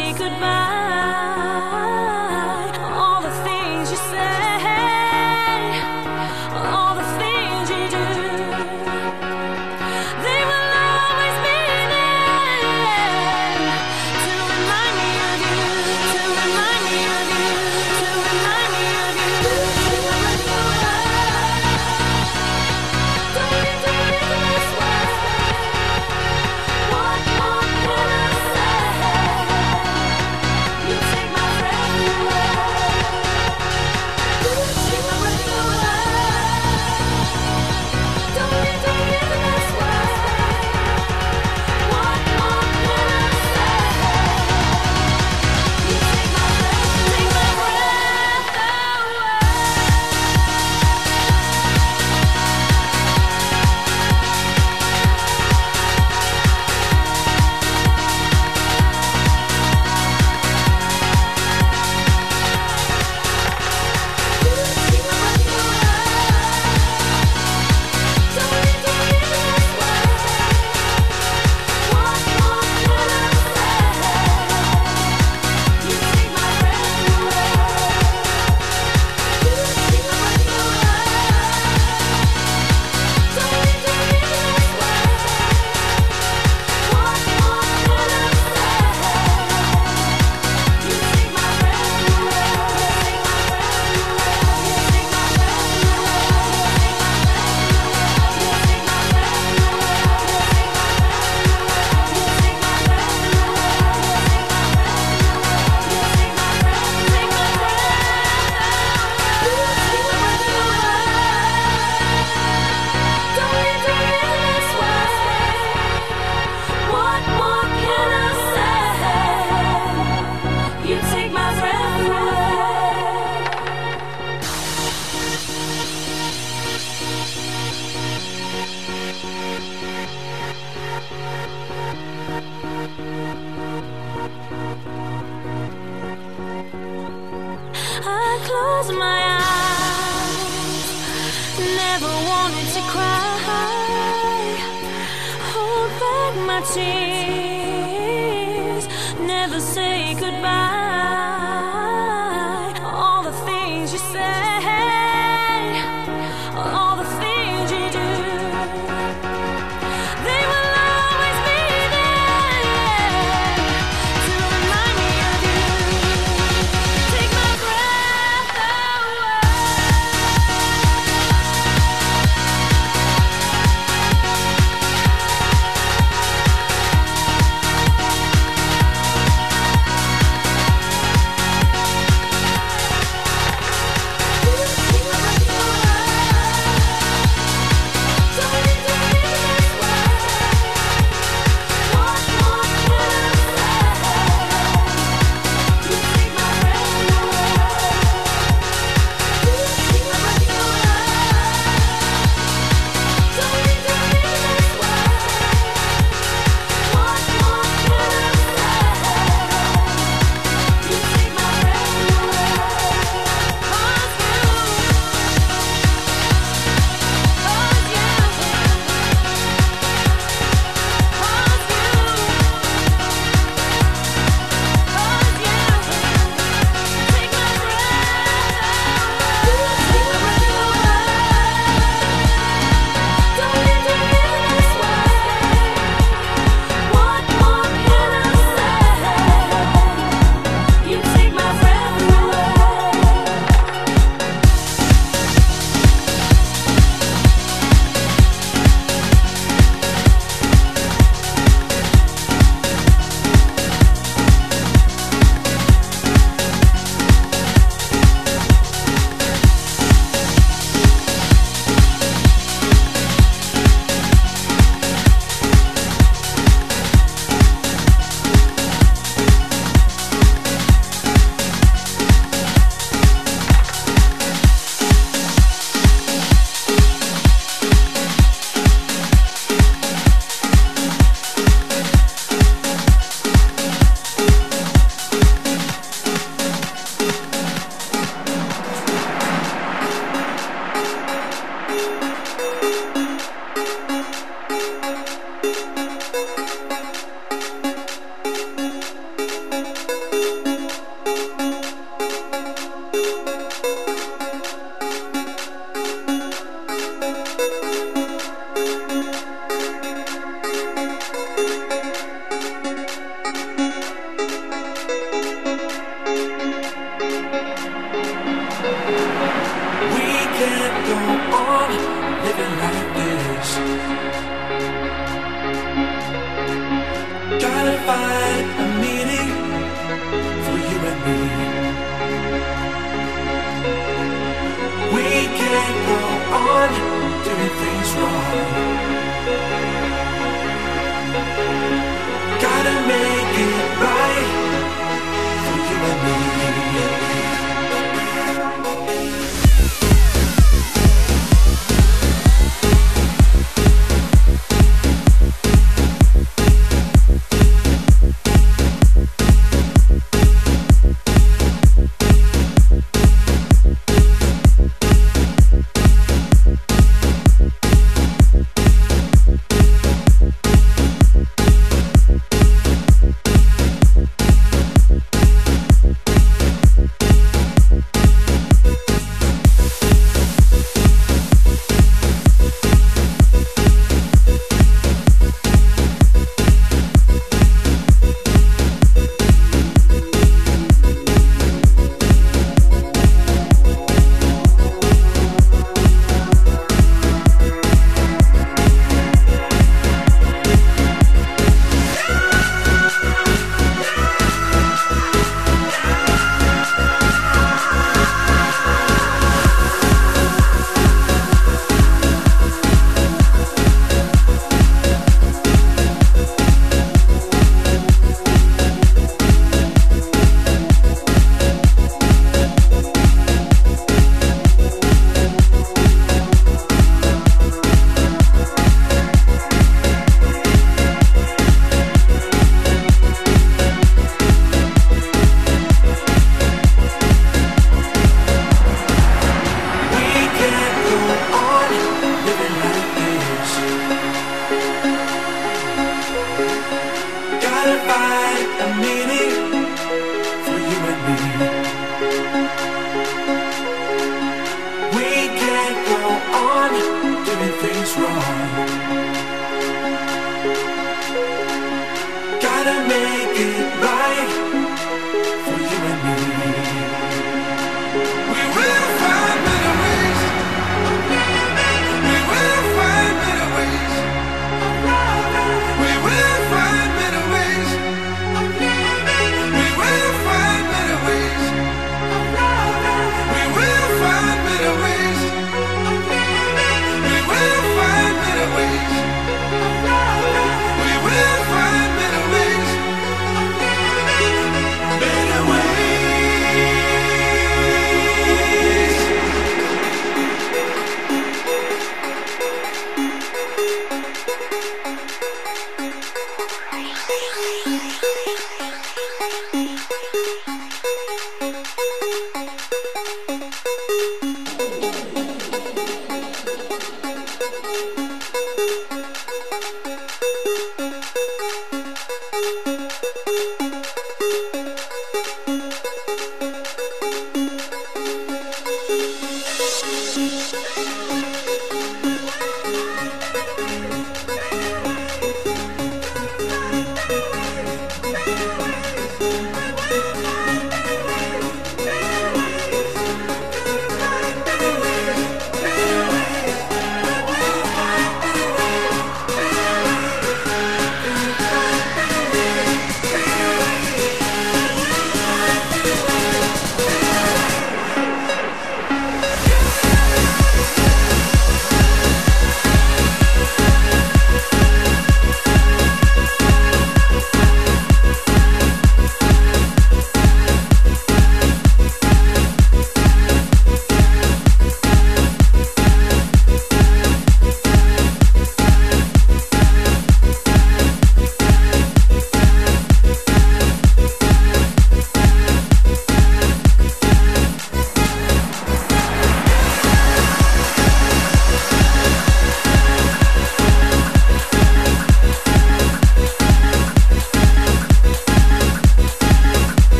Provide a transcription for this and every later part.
say goodbye.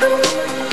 Are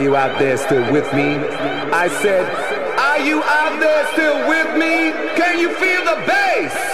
you out there still with me? I said, Are you out there still with me? Can you feel the bass?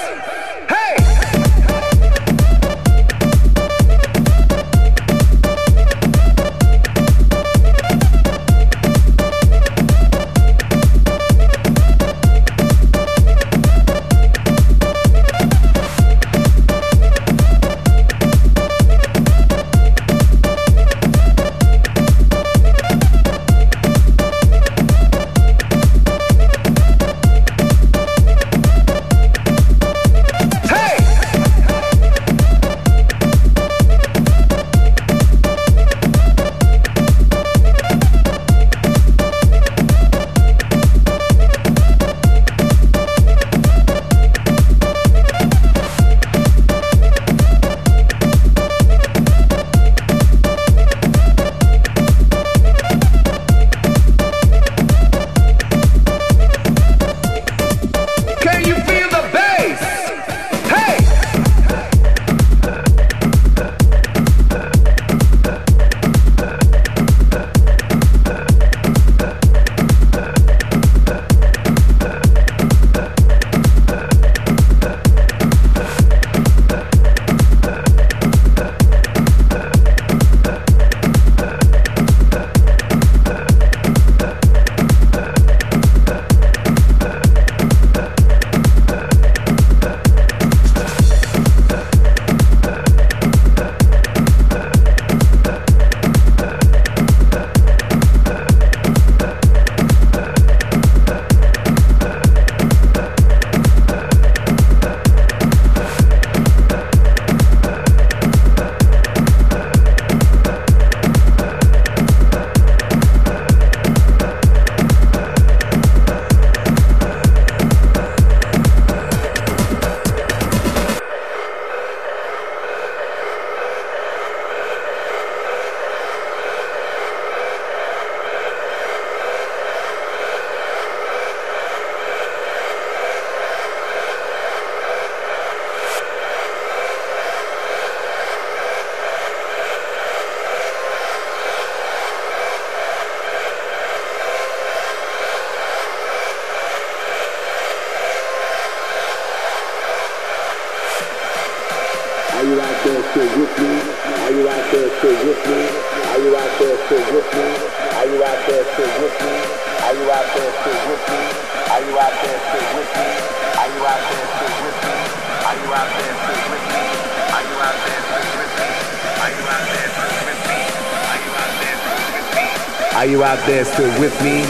Are you out there still with me?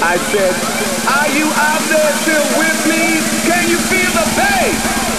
I said, are you out there still with me? Can you feel the bass?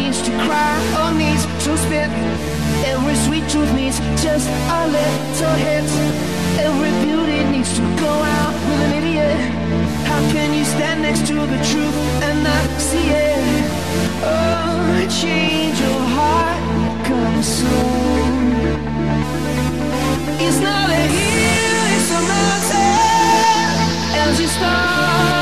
Needs to cry or needs to spit. Every sweet truth needs just a little hit. Every beauty needs to go out with an idiot. How can you stand next to the truth and not see it? Oh, change your heart, come soon. It's not a hill, it's a mountain. As you start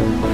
Come on!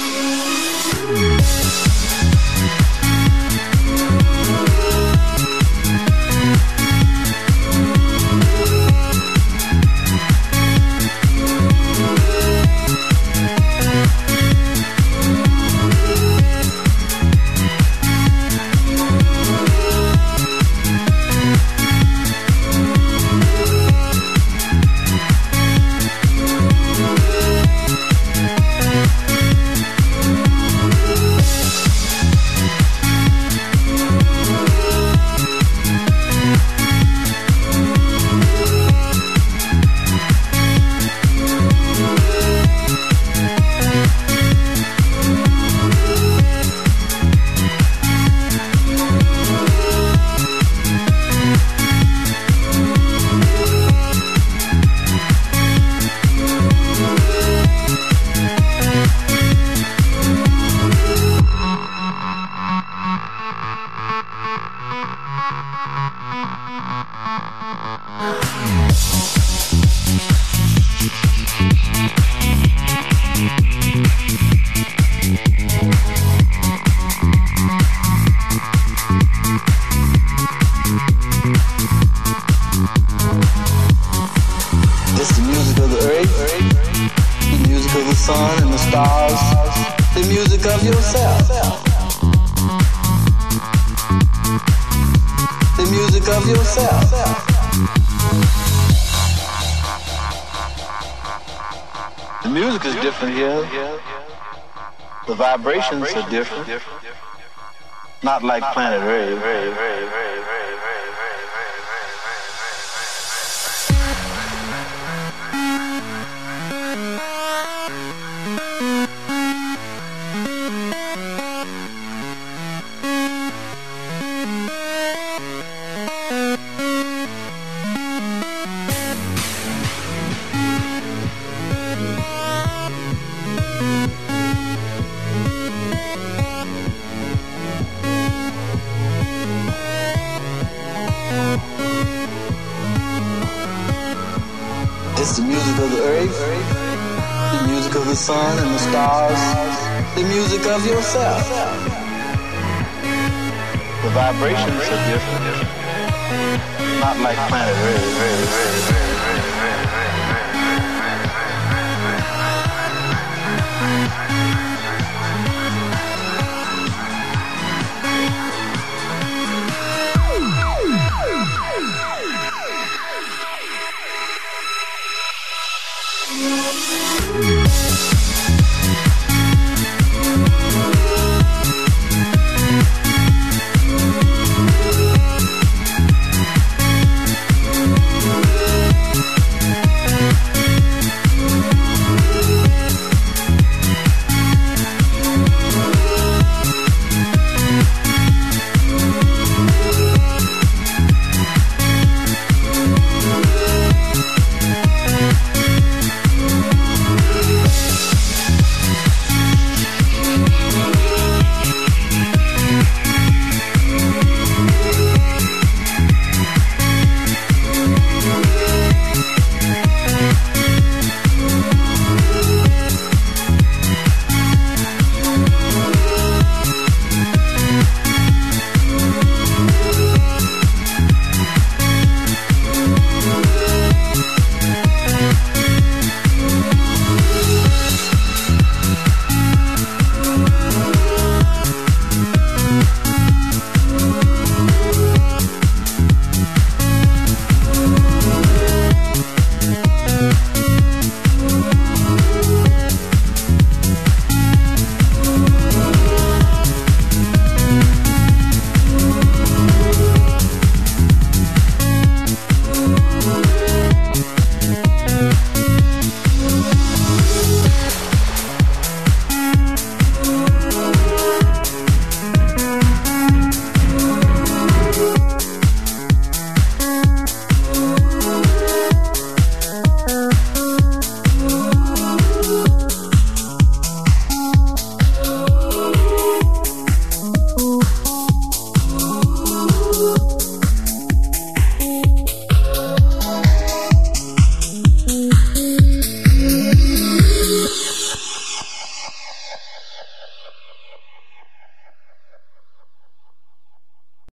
음. Vibrations are different. Not like planet Earth. Music of yourself. The vibrations are different, not like planet Earth.